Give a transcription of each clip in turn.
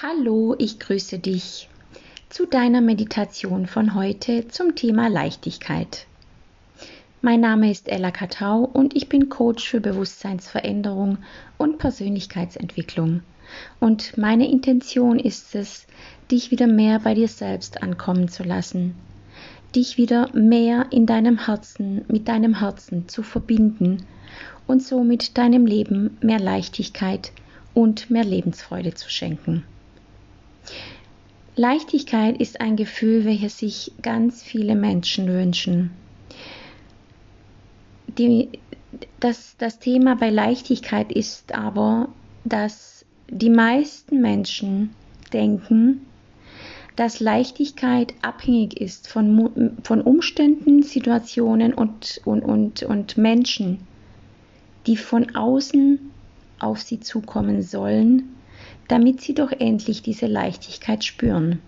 Hallo, ich grüße dich zu deiner Meditation von heute zum Thema Leichtigkeit. Mein Name ist Ella Katau und ich bin Coach für Bewusstseinsveränderung und Persönlichkeitsentwicklung. Und meine Intention ist es, dich wieder mehr bei dir selbst ankommen zu lassen, dich wieder mehr in deinem Herzen mit deinem Herzen zu verbinden und somit deinem Leben mehr Leichtigkeit und mehr Lebensfreude zu schenken. Leichtigkeit ist ein Gefühl, welches sich ganz viele Menschen wünschen. Die, das, das Thema bei Leichtigkeit ist aber, dass die meisten Menschen denken, dass Leichtigkeit abhängig ist von, von Umständen, Situationen und, und, und, und Menschen, die von außen auf sie zukommen sollen, damit sie doch endlich diese Leichtigkeit spüren.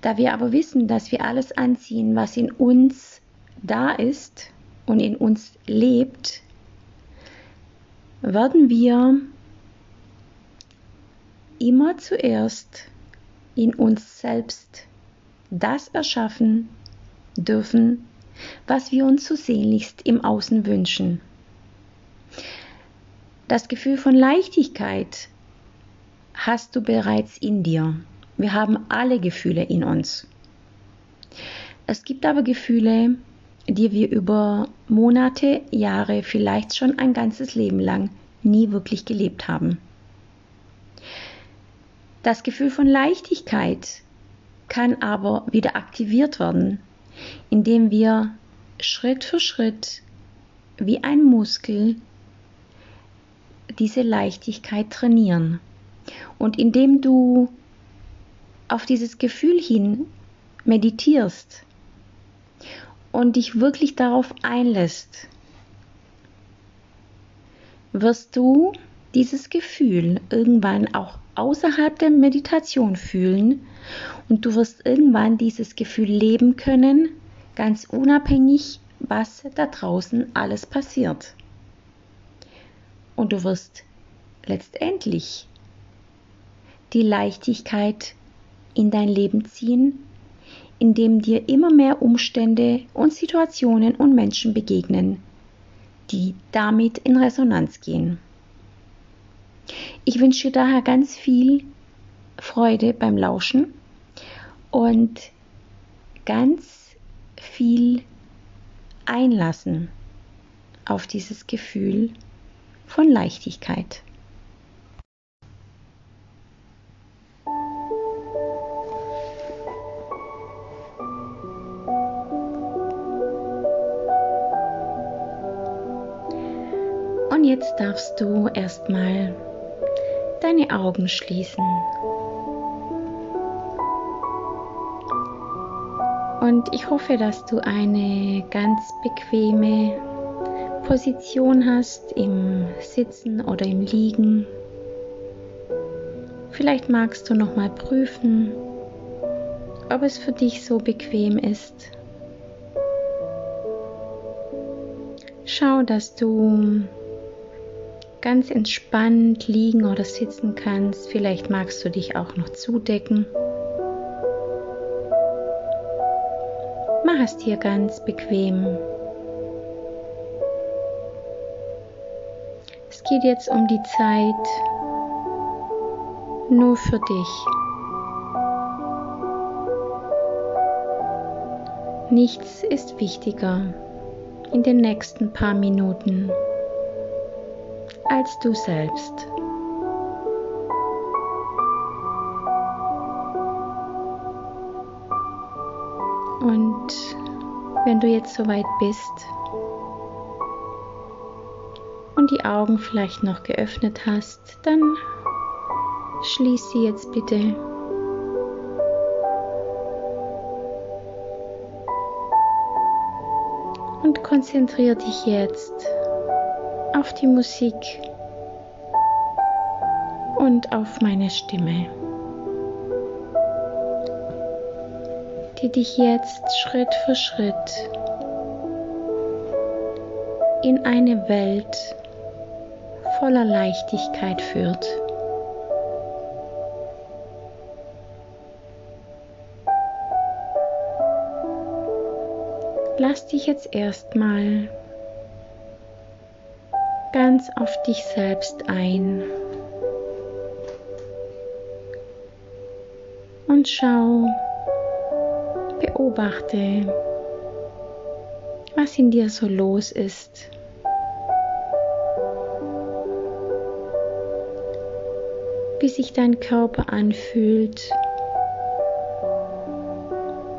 Da wir aber wissen, dass wir alles anziehen, was in uns da ist und in uns lebt, werden wir immer zuerst in uns selbst das erschaffen dürfen, was wir uns so sehnlichst im Außen wünschen. Das Gefühl von Leichtigkeit hast du bereits in dir. Wir haben alle Gefühle in uns. Es gibt aber Gefühle, die wir über Monate, Jahre, vielleicht schon ein ganzes Leben lang nie wirklich gelebt haben. Das Gefühl von Leichtigkeit kann aber wieder aktiviert werden, indem wir Schritt für Schritt wie ein Muskel diese Leichtigkeit trainieren. Und indem du auf dieses Gefühl hin meditierst und dich wirklich darauf einlässt, wirst du dieses Gefühl irgendwann auch außerhalb der Meditation fühlen und du wirst irgendwann dieses Gefühl leben können, ganz unabhängig, was da draußen alles passiert und du wirst letztendlich die Leichtigkeit in dein Leben ziehen, indem dir immer mehr Umstände und Situationen und Menschen begegnen, die damit in Resonanz gehen. Ich wünsche dir daher ganz viel Freude beim Lauschen und ganz viel Einlassen auf dieses Gefühl von Leichtigkeit. Und jetzt darfst du erstmal deine Augen schließen. Und ich hoffe, dass du eine ganz bequeme Position hast, im Sitzen oder im Liegen. Vielleicht magst du noch mal prüfen, ob es für dich so bequem ist. Schau, dass du ganz entspannt liegen oder sitzen kannst. Vielleicht magst du dich auch noch zudecken. Mach es dir ganz bequem. Geht jetzt um die Zeit nur für dich. Nichts ist wichtiger in den nächsten paar Minuten als du selbst. Und wenn du jetzt soweit bist, die Augen vielleicht noch geöffnet hast, dann schließ sie jetzt bitte. Und konzentriere dich jetzt auf die Musik und auf meine Stimme, die dich jetzt Schritt für Schritt in eine Welt voller Leichtigkeit führt. Lass dich jetzt erstmal ganz auf dich selbst ein und schau, beobachte, was in dir so los ist. Wie sich dein Körper anfühlt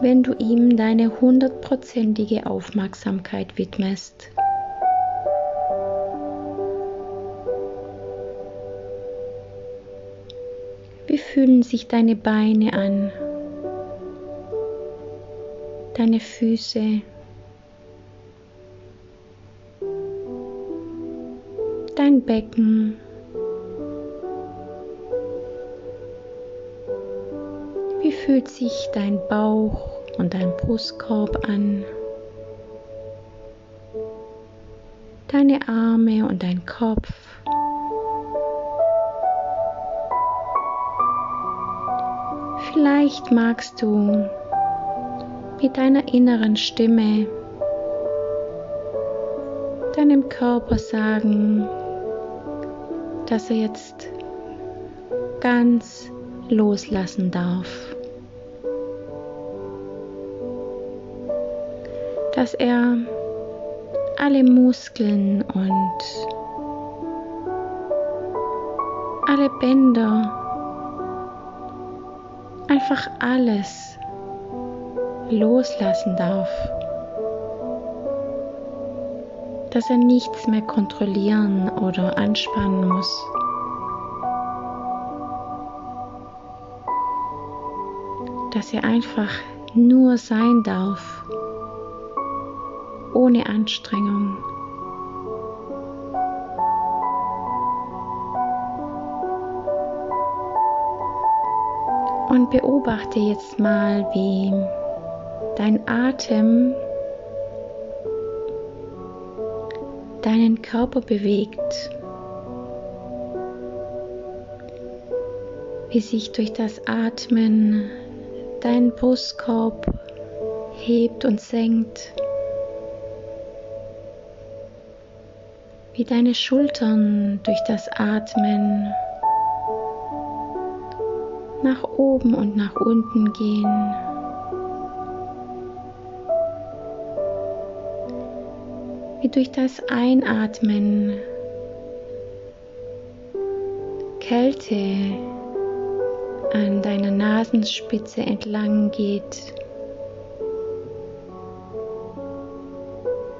wenn du ihm deine hundertprozentige Aufmerksamkeit widmest. Wie fühlen sich deine Beine an, deine Füße, dein Becken? Fühlt sich dein Bauch und dein Brustkorb an? Deine Arme und dein Kopf. Vielleicht magst du mit deiner inneren Stimme deinem Körper sagen, dass er jetzt ganz loslassen darf. Dass er alle Muskeln und alle Bänder, einfach alles loslassen darf. Dass er nichts mehr kontrollieren oder anspannen muss. Dass er einfach nur sein darf ohne Anstrengung. Und beobachte jetzt mal, wie dein Atem deinen Körper bewegt, wie sich durch das Atmen dein Brustkorb hebt und senkt. Wie deine Schultern durch das Atmen nach oben und nach unten gehen. Wie durch das Einatmen Kälte an deiner Nasenspitze entlang geht.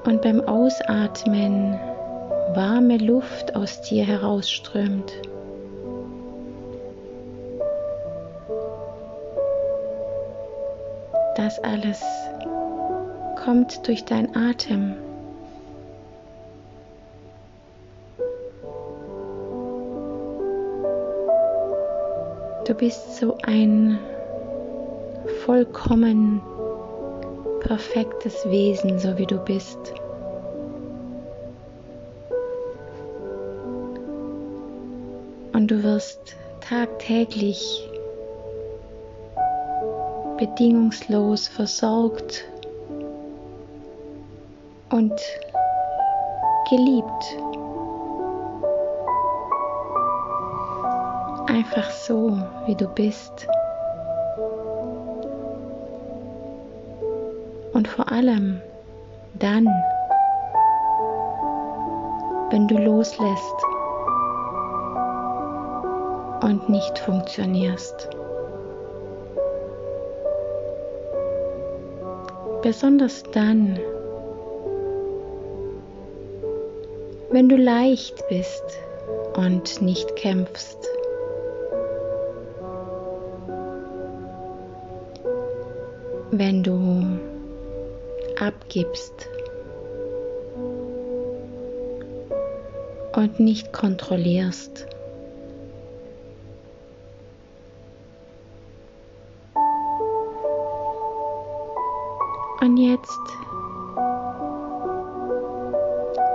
Und beim Ausatmen warme Luft aus dir herausströmt. Das alles kommt durch dein Atem. Du bist so ein vollkommen perfektes Wesen, so wie du bist. Und du wirst tagtäglich bedingungslos versorgt und geliebt. Einfach so, wie du bist. Und vor allem dann, wenn du loslässt und nicht funktionierst. Besonders dann, wenn du leicht bist und nicht kämpfst. Wenn du abgibst und nicht kontrollierst. Jetzt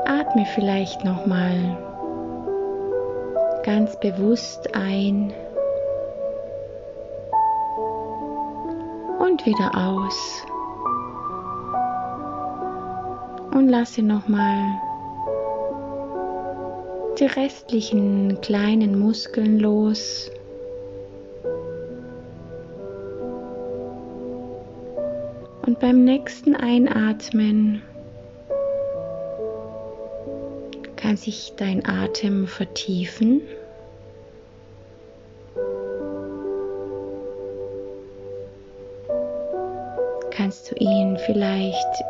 atme vielleicht noch mal ganz bewusst ein und wieder aus. Und lasse nochmal die restlichen kleinen Muskeln los. Beim nächsten Einatmen kann sich dein Atem vertiefen. Kannst du ihn vielleicht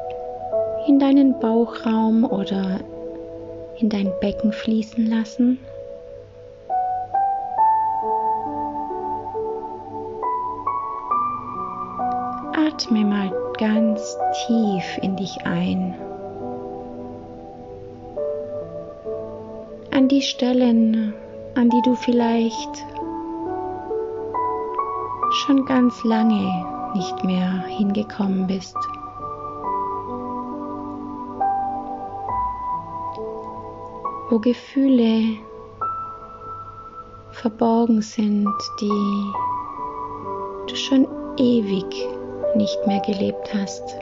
in deinen Bauchraum oder in dein Becken fließen lassen. Atme mal ganz tief in dich ein. An die Stellen, an die du vielleicht schon ganz lange nicht mehr hingekommen bist. wo Gefühle verborgen sind, die du schon ewig nicht mehr gelebt hast.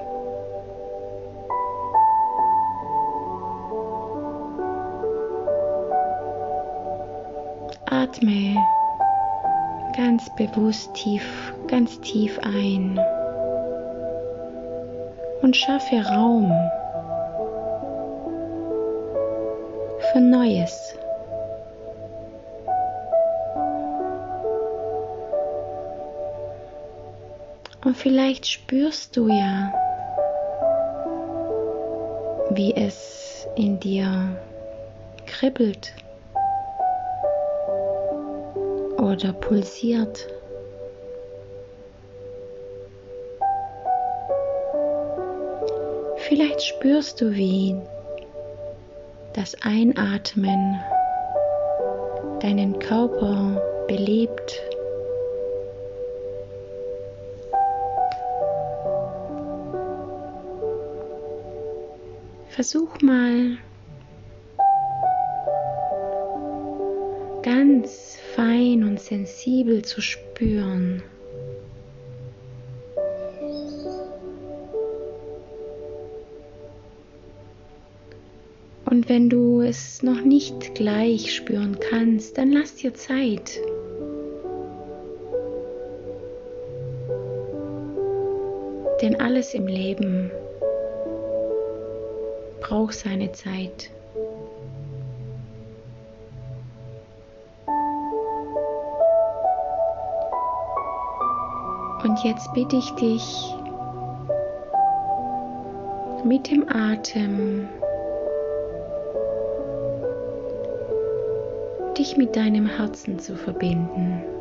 Atme ganz bewusst tief, ganz tief ein und schaffe Raum für Neues. Und vielleicht spürst du ja, wie es in dir kribbelt oder pulsiert. Vielleicht spürst du, wie das Einatmen deinen Körper belebt. Versuch mal ganz fein und sensibel zu spüren. Und wenn du es noch nicht gleich spüren kannst, dann lass dir Zeit. Denn alles im Leben braucht seine Zeit. Und jetzt bitte ich dich mit dem Atem dich mit deinem Herzen zu verbinden.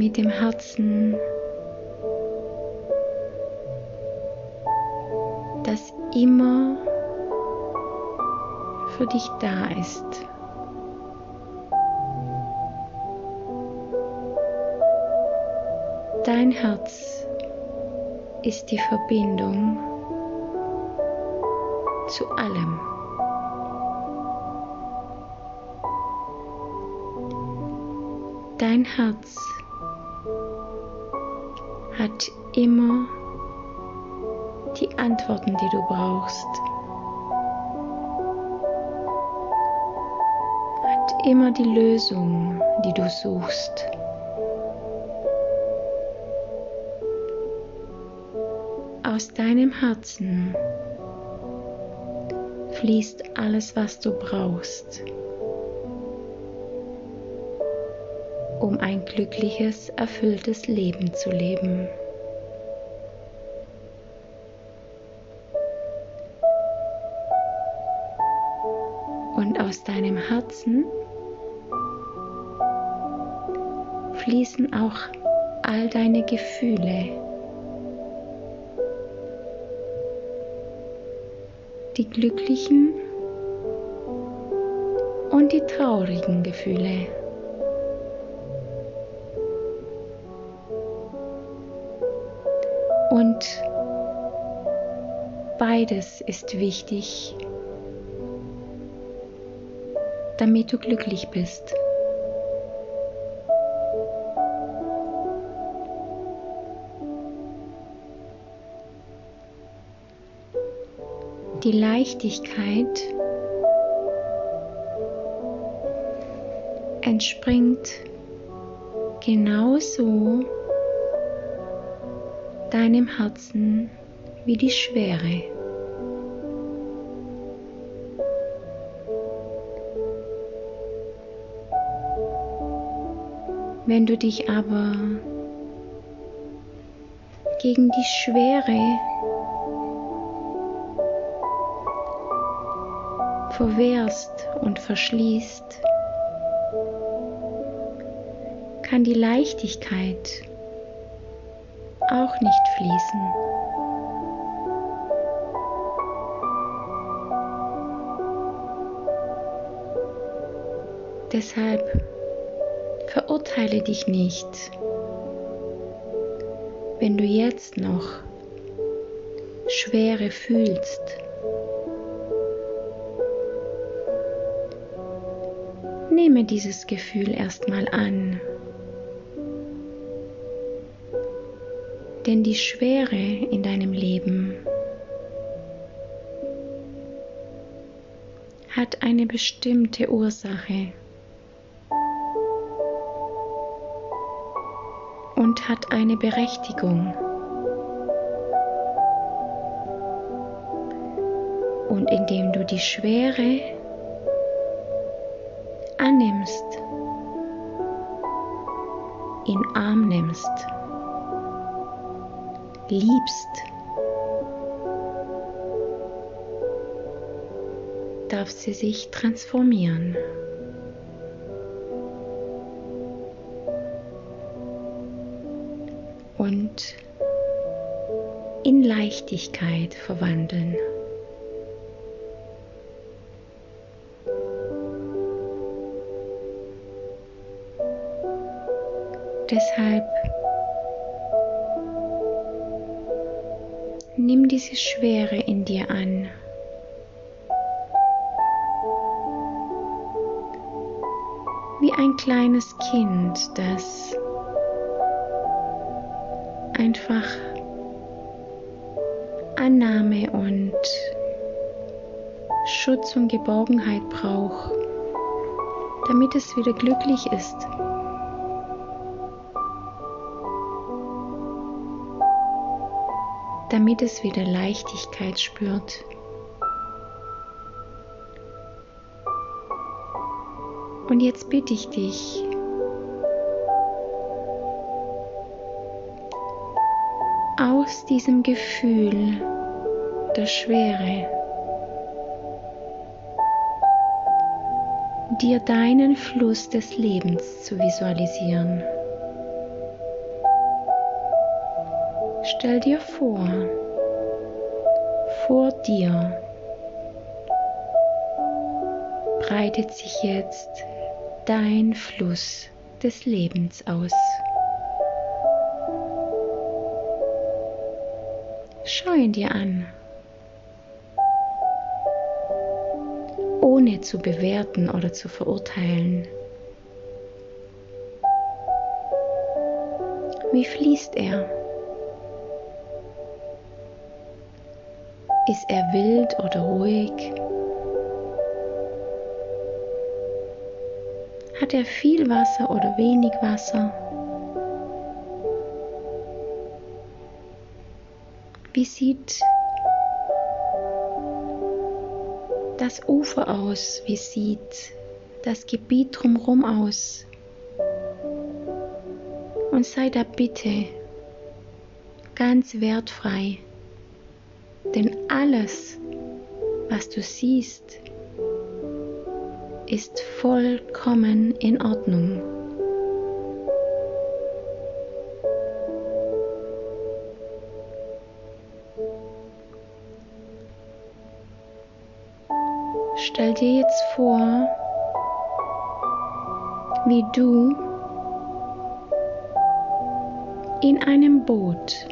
Mit dem Herzen, das immer für dich da ist. Dein Herz ist die Verbindung zu allem. Dein Herz hat immer die Antworten, die du brauchst. Hat immer die Lösung, die du suchst. Aus deinem Herzen fließt alles, was du brauchst, um ein glückliches, erfülltes Leben zu leben. Und aus deinem Herzen fließen auch all deine Gefühle die glücklichen und die traurigen Gefühle. Beides ist wichtig, damit du glücklich bist. Die Leichtigkeit entspringt genauso deinem Herzen wie die Schwere. Wenn du dich aber gegen die Schwere verwehrst und verschließt, kann die Leichtigkeit auch nicht fließen. Deshalb verurteile dich nicht, wenn du jetzt noch Schwere fühlst. Nehme dieses Gefühl erstmal an. Denn die Schwere in deinem Leben hat eine bestimmte Ursache und hat eine Berechtigung. Und indem du die Schwere annimmst, in Arm nimmst, liebst, darf sie sich transformieren. Und in Leichtigkeit verwandeln. Deshalb nimm diese Schwere in dir an. Wie ein kleines Kind, das einfach Annahme und Schutz und Geborgenheit braucht, damit es wieder glücklich ist. damit es wieder Leichtigkeit spürt. Und jetzt bitte ich dich, aus diesem Gefühl der Schwere dir deinen Fluss des Lebens zu visualisieren. Stell dir vor, vor dir breitet sich jetzt dein Fluss des Lebens aus. Schau ihn dir an, ohne zu bewerten oder zu verurteilen. Wie fließt er? Ist er wild oder ruhig? Hat er viel Wasser oder wenig Wasser? Wie sieht das Ufer aus? Wie sieht das Gebiet drumherum aus? Und sei da bitte ganz wertfrei. Denn alles, was du siehst, ist vollkommen in Ordnung. Wie du in einem Boot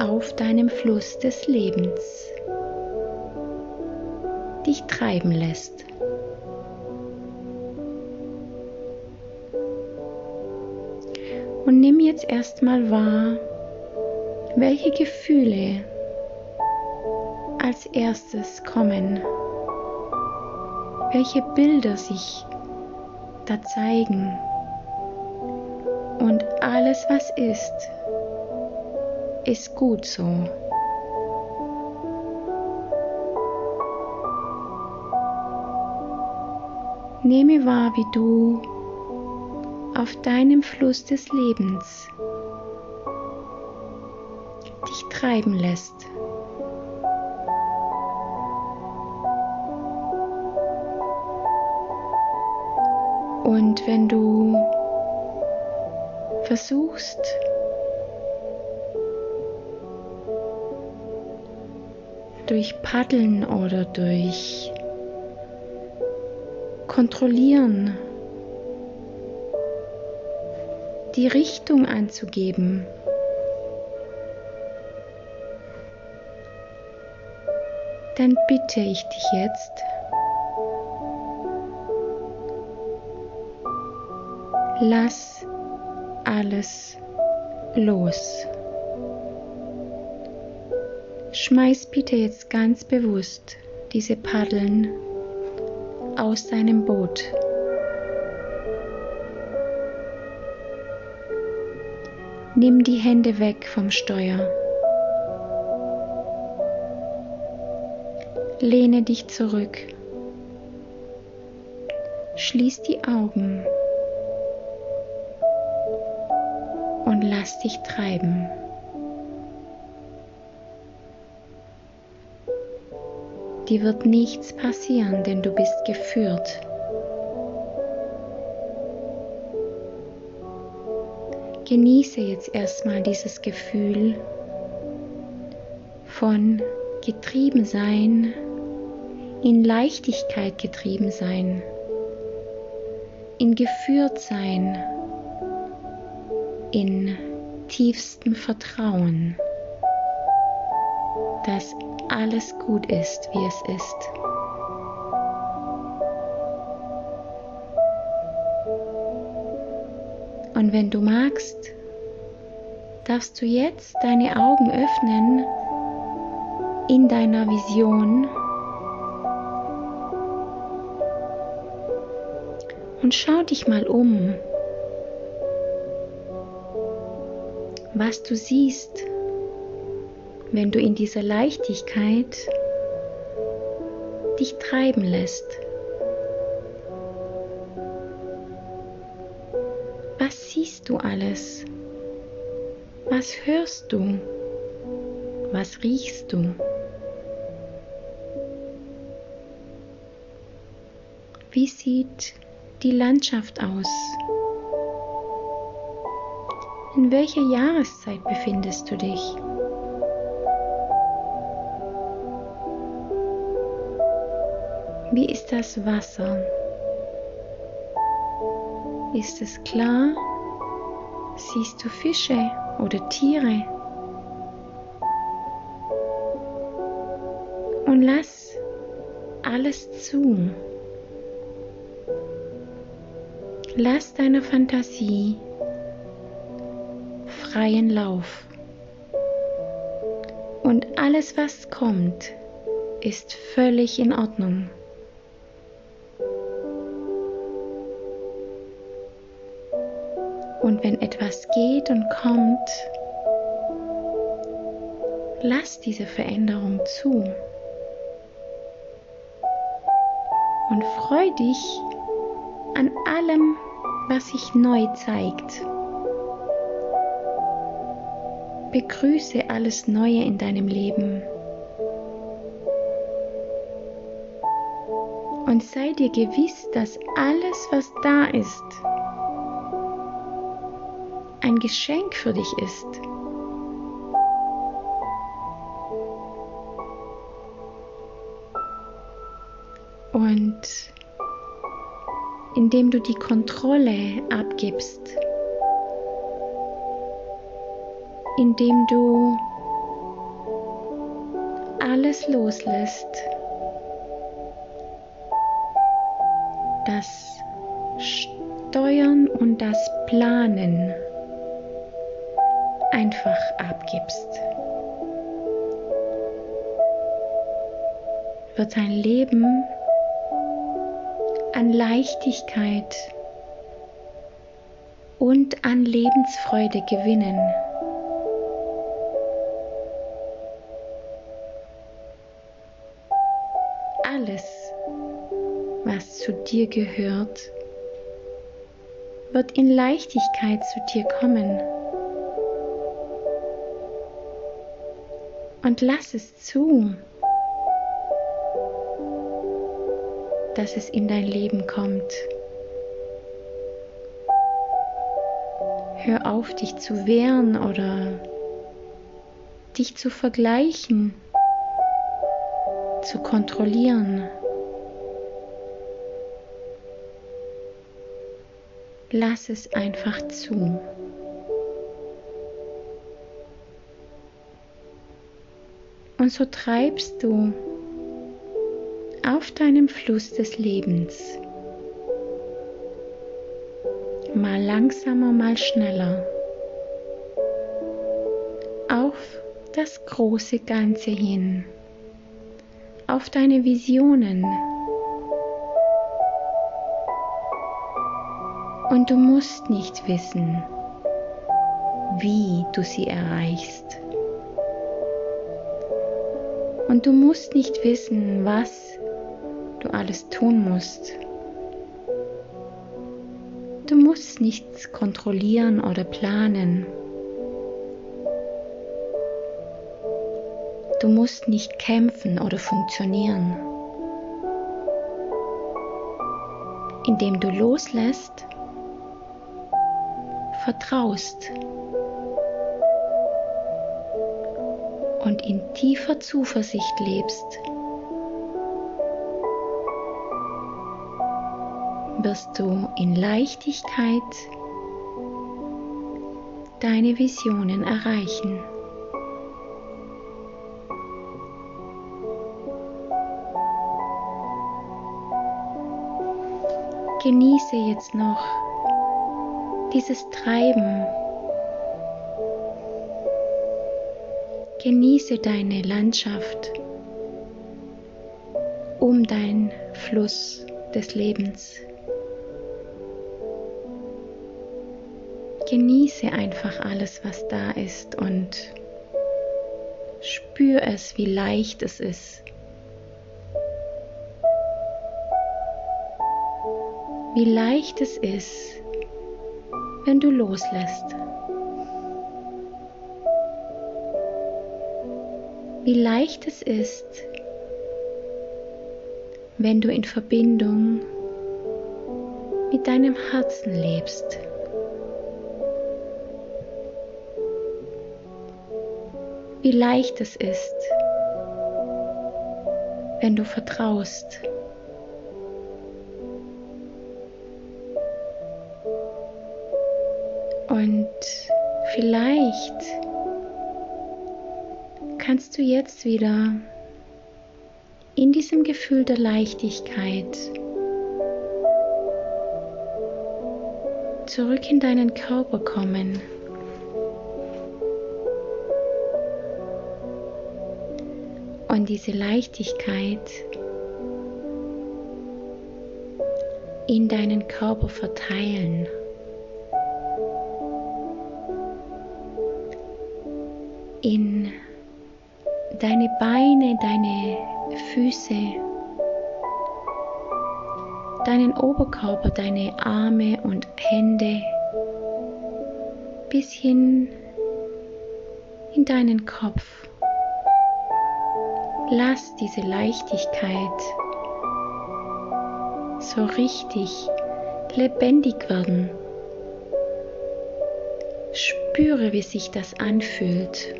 auf deinem Fluss des Lebens dich treiben lässt. Und nimm jetzt erstmal wahr, welche Gefühle als erstes kommen, welche Bilder sich da zeigen und alles, was ist, ist gut so. Nehme wahr, wie du auf deinem Fluss des Lebens dich treiben lässt. Und wenn du versuchst, durch Paddeln oder durch Kontrollieren die Richtung anzugeben. Dann bitte ich dich jetzt, lass alles los. Schmeiß bitte jetzt ganz bewusst diese Paddeln aus deinem Boot. Nimm die Hände weg vom Steuer. Lehne dich zurück. Schließ die Augen lass dich treiben. Dir wird nichts passieren, denn du bist geführt. Genieße jetzt erstmal dieses Gefühl von getrieben sein, in Leichtigkeit getrieben sein, in geführt sein, in tiefstem Vertrauen, dass alles gut ist, wie es ist. Und wenn du magst, darfst du jetzt deine Augen öffnen in deiner Vision und schau dich mal um, was du siehst, wenn du in dieser Leichtigkeit dich treiben lässt. du alles? Was hörst du? Was riechst du? Wie sieht die Landschaft aus? In welcher Jahreszeit befindest du dich? Wie ist das Wasser? Ist es klar Siehst du Fische oder Tiere? Und lass alles zu. Lass deiner Fantasie freien Lauf. Und alles, was kommt, ist völlig in Ordnung. Und wenn etwas geht und kommt, lass diese Veränderung zu. Und freu dich an allem, was sich neu zeigt. Begrüße alles Neue in deinem Leben. Und sei dir gewiss, dass alles, was da ist, ein Geschenk für dich ist. Und indem du die Kontrolle abgibst, indem du alles loslässt, das Steuern und das Planen einfach abgibst. wird dein Leben an Leichtigkeit und an Lebensfreude gewinnen. Dir gehört, wird in Leichtigkeit zu dir kommen. Und lass es zu, dass es in dein Leben kommt. Hör auf, dich zu wehren oder dich zu vergleichen, zu kontrollieren. Lass es einfach zu. Und so treibst du auf deinem Fluss des Lebens mal langsamer, mal schneller auf das große Ganze hin, auf deine Visionen. Und du musst nicht wissen, wie du sie erreichst. Und du musst nicht wissen, was du alles tun musst. Du musst nichts kontrollieren oder planen. Du musst nicht kämpfen oder funktionieren. Indem du loslässt, vertraust und in tiefer Zuversicht lebst. wirst du in Leichtigkeit deine Visionen erreichen. Genieße jetzt noch dieses Treiben. Genieße deine Landschaft um dein Fluss des Lebens. Genieße einfach alles, was da ist und spür es, wie leicht es ist. Wie leicht es ist, wenn du loslässt. Wie leicht es ist, wenn du in Verbindung mit deinem Herzen lebst. wie leicht es ist, wenn du vertraust. Vielleicht kannst du jetzt wieder in diesem Gefühl der Leichtigkeit zurück in deinen Körper kommen. und diese Leichtigkeit in deinen Körper verteilen. In deine Beine, deine Füße, deinen Oberkörper, deine Arme und Hände bis hin in deinen Kopf. Lass diese Leichtigkeit so richtig lebendig werden. Spüre, wie sich das anfühlt.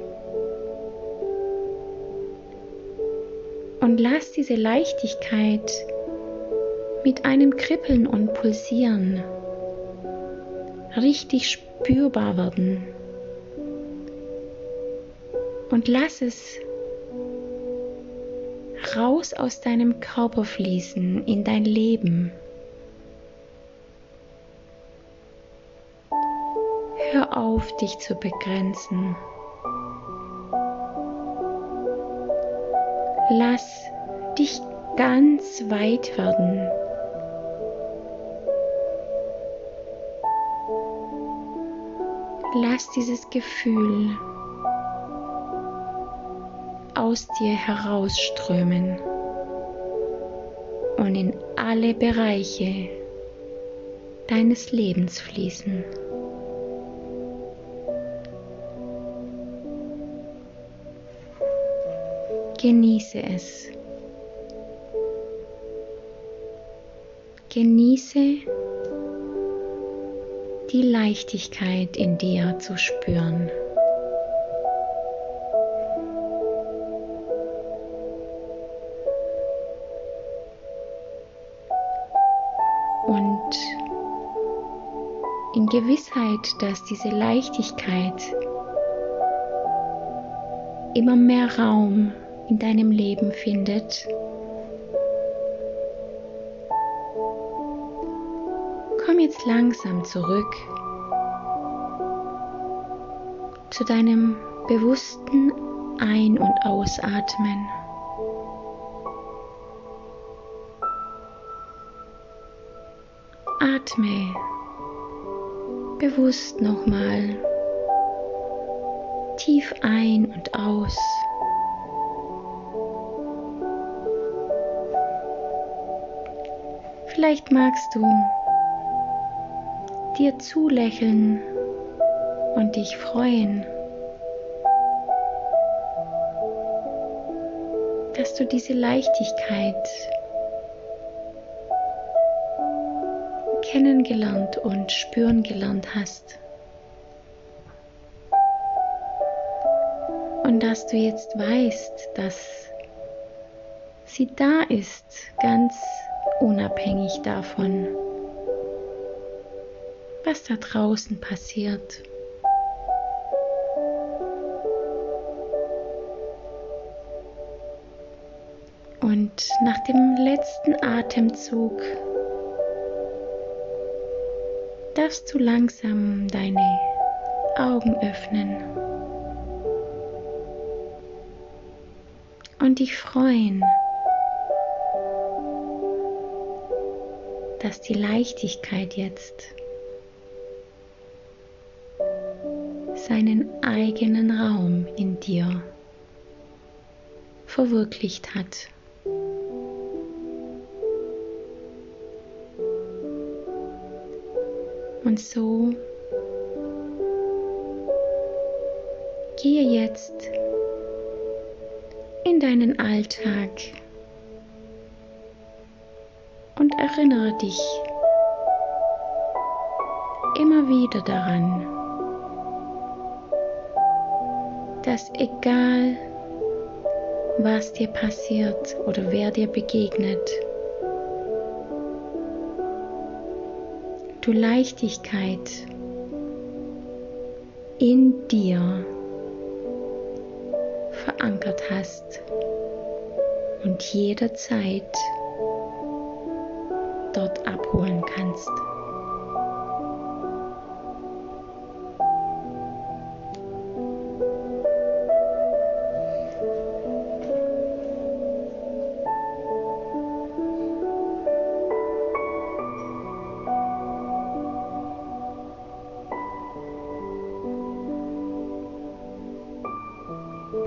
Und lass diese Leichtigkeit mit einem Kribbeln und Pulsieren richtig spürbar werden. Und lass es raus aus deinem Körper fließen in dein Leben. Hör auf, dich zu begrenzen. Lass dich ganz weit werden. Lass dieses Gefühl aus dir herausströmen und in alle Bereiche deines Lebens fließen. Genieße es. Genieße die Leichtigkeit in dir zu spüren. Und in Gewissheit, dass diese Leichtigkeit immer mehr Raum in deinem Leben findet, komm jetzt langsam zurück zu deinem bewussten Ein- und Ausatmen. Atme bewusst nochmal tief ein und aus. Vielleicht magst du dir zulächeln und dich freuen, dass du diese Leichtigkeit kennengelernt und spüren gelernt hast. Und dass du jetzt weißt, dass sie da ist, ganz unabhängig davon, was da draußen passiert. Und nach dem letzten Atemzug darfst du langsam deine Augen öffnen und dich freuen, dass die Leichtigkeit jetzt seinen eigenen Raum in dir verwirklicht hat. Und so gehe jetzt in deinen Alltag und erinnere dich immer wieder daran, dass egal was dir passiert oder wer dir begegnet, du Leichtigkeit in dir verankert hast und jederzeit